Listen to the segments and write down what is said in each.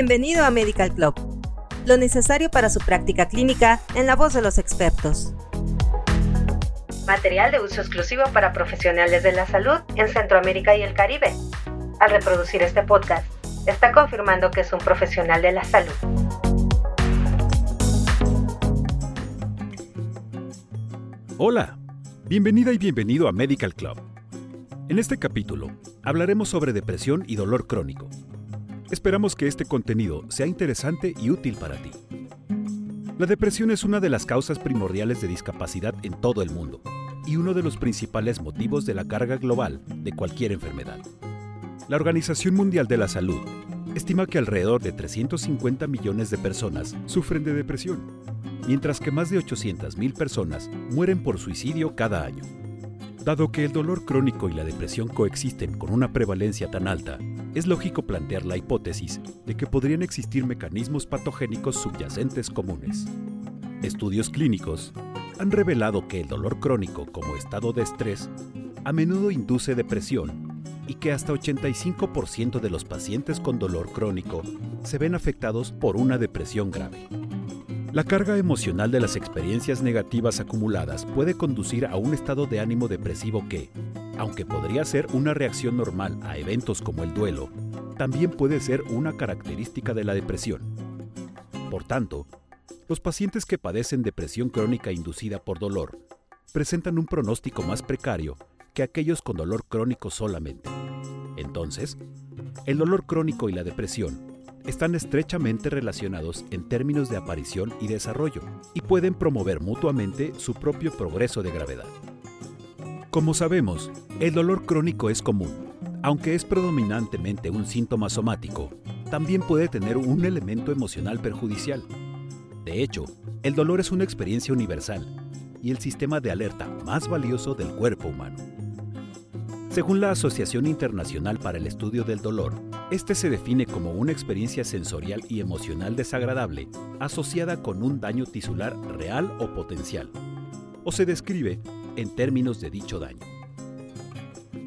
Bienvenido a Medical Club, lo necesario para su práctica clínica en la voz de los expertos. Material de uso exclusivo para profesionales de la salud en Centroamérica y el Caribe. Al reproducir este podcast, está confirmando que es un profesional de la salud. Hola, bienvenida y bienvenido a Medical Club. En este capítulo hablaremos sobre depresión y dolor crónico. Esperamos que este contenido sea interesante y útil para ti. La depresión es una de las causas primordiales de discapacidad en todo el mundo y uno de los principales motivos de la carga global de cualquier enfermedad. La Organización Mundial de la Salud estima que alrededor de 350 millones de personas sufren de depresión, mientras que más de 800.000 personas mueren por suicidio cada año. Dado que el dolor crónico y la depresión coexisten con una prevalencia tan alta, es lógico plantear la hipótesis de que podrían existir mecanismos patogénicos subyacentes comunes. Estudios clínicos han revelado que el dolor crónico como estado de estrés a menudo induce depresión y que hasta 85% de los pacientes con dolor crónico se ven afectados por una depresión grave. La carga emocional de las experiencias negativas acumuladas puede conducir a un estado de ánimo depresivo que, aunque podría ser una reacción normal a eventos como el duelo, también puede ser una característica de la depresión. Por tanto, los pacientes que padecen depresión crónica inducida por dolor presentan un pronóstico más precario que aquellos con dolor crónico solamente. Entonces, el dolor crónico y la depresión están estrechamente relacionados en términos de aparición y desarrollo y pueden promover mutuamente su propio progreso de gravedad. Como sabemos, el dolor crónico es común. Aunque es predominantemente un síntoma somático, también puede tener un elemento emocional perjudicial. De hecho, el dolor es una experiencia universal y el sistema de alerta más valioso del cuerpo humano. Según la Asociación Internacional para el Estudio del Dolor, este se define como una experiencia sensorial y emocional desagradable asociada con un daño tisular real o potencial, o se describe en términos de dicho daño.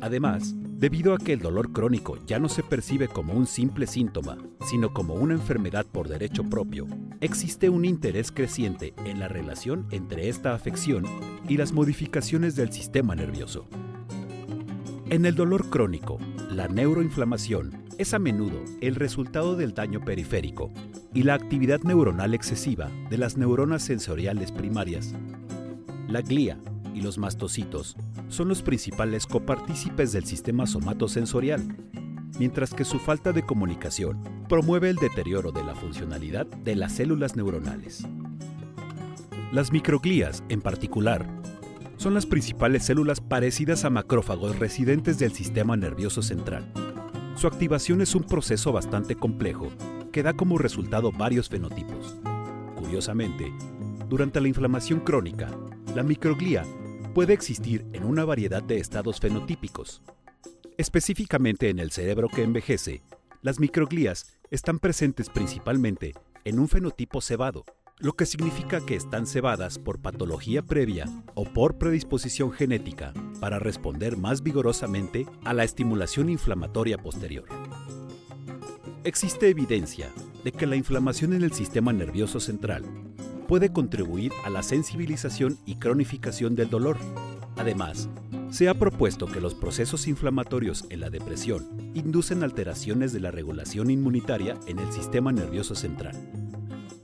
Además, debido a que el dolor crónico ya no se percibe como un simple síntoma, sino como una enfermedad por derecho propio, existe un interés creciente en la relación entre esta afección y las modificaciones del sistema nervioso. En el dolor crónico, la neuroinflamación es a menudo el resultado del daño periférico y la actividad neuronal excesiva de las neuronas sensoriales primarias. La glía y los mastocitos son los principales copartícipes del sistema somatosensorial, mientras que su falta de comunicación promueve el deterioro de la funcionalidad de las células neuronales. Las microglías, en particular, son las principales células parecidas a macrófagos residentes del sistema nervioso central. Su activación es un proceso bastante complejo que da como resultado varios fenotipos. Curiosamente, durante la inflamación crónica, la microglía puede existir en una variedad de estados fenotípicos. Específicamente en el cerebro que envejece, las microglías están presentes principalmente en un fenotipo cebado, lo que significa que están cebadas por patología previa o por predisposición genética para responder más vigorosamente a la estimulación inflamatoria posterior. Existe evidencia de que la inflamación en el sistema nervioso central puede contribuir a la sensibilización y cronificación del dolor. Además, se ha propuesto que los procesos inflamatorios en la depresión inducen alteraciones de la regulación inmunitaria en el sistema nervioso central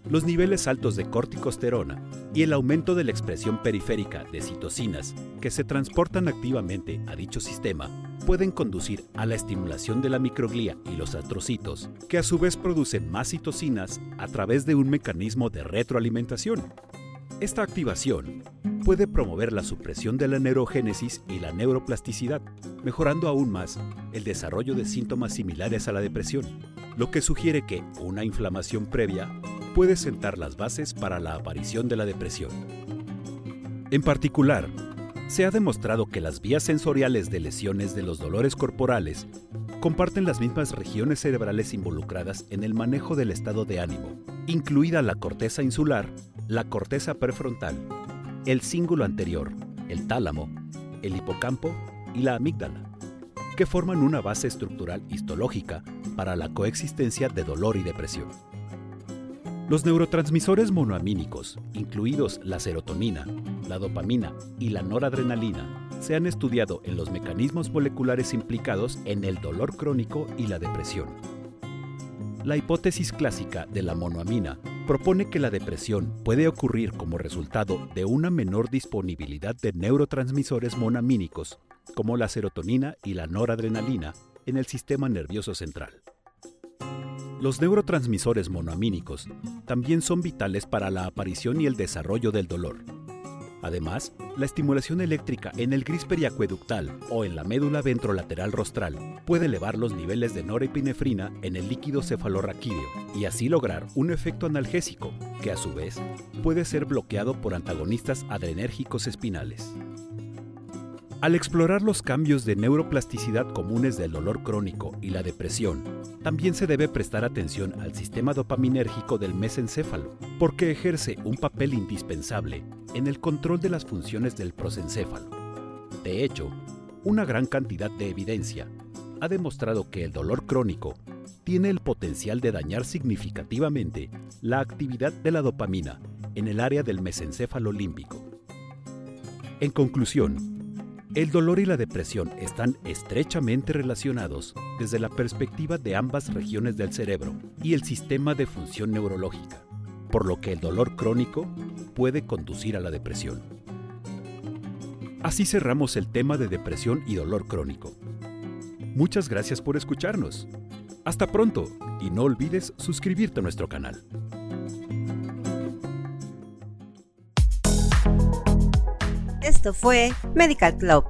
los niveles altos de corticosterona y el aumento de la expresión periférica de citocinas que se transportan activamente a dicho sistema pueden conducir a la estimulación de la microglía y los astrocitos, que a su vez producen más citocinas a través de un mecanismo de retroalimentación. Esta activación puede promover la supresión de la neurogénesis y la neuroplasticidad, mejorando aún más el desarrollo de síntomas similares a la depresión, lo que sugiere que una inflamación previa puede sentar las bases para la aparición de la depresión. En particular, se ha demostrado que las vías sensoriales de lesiones de los dolores corporales comparten las mismas regiones cerebrales involucradas en el manejo del estado de ánimo, incluida la corteza insular, la corteza prefrontal, el cíngulo anterior, el tálamo, el hipocampo y la amígdala, que forman una base estructural histológica para la coexistencia de dolor y depresión. Los neurotransmisores monoamínicos, incluidos la serotonina, la dopamina y la noradrenalina, se han estudiado en los mecanismos moleculares implicados en el dolor crónico y la depresión. La hipótesis clásica de la monoamina propone que la depresión puede ocurrir como resultado de una menor disponibilidad de neurotransmisores monoamínicos, como la serotonina y la noradrenalina, en el sistema nervioso central. Los neurotransmisores monoamínicos también son vitales para la aparición y el desarrollo del dolor. Además, la estimulación eléctrica en el gris periacueductal o en la médula ventrolateral rostral puede elevar los niveles de norepinefrina en el líquido cefalorraquídeo y así lograr un efecto analgésico que a su vez puede ser bloqueado por antagonistas adrenérgicos espinales. Al explorar los cambios de neuroplasticidad comunes del dolor crónico y la depresión, también se debe prestar atención al sistema dopaminérgico del mesencéfalo, porque ejerce un papel indispensable en el control de las funciones del prosencéfalo. De hecho, una gran cantidad de evidencia ha demostrado que el dolor crónico tiene el potencial de dañar significativamente la actividad de la dopamina en el área del mesencéfalo límbico. En conclusión, el dolor y la depresión están estrechamente relacionados desde la perspectiva de ambas regiones del cerebro y el sistema de función neurológica, por lo que el dolor crónico puede conducir a la depresión. Así cerramos el tema de depresión y dolor crónico. Muchas gracias por escucharnos. Hasta pronto y no olvides suscribirte a nuestro canal. Esto fue Medical Club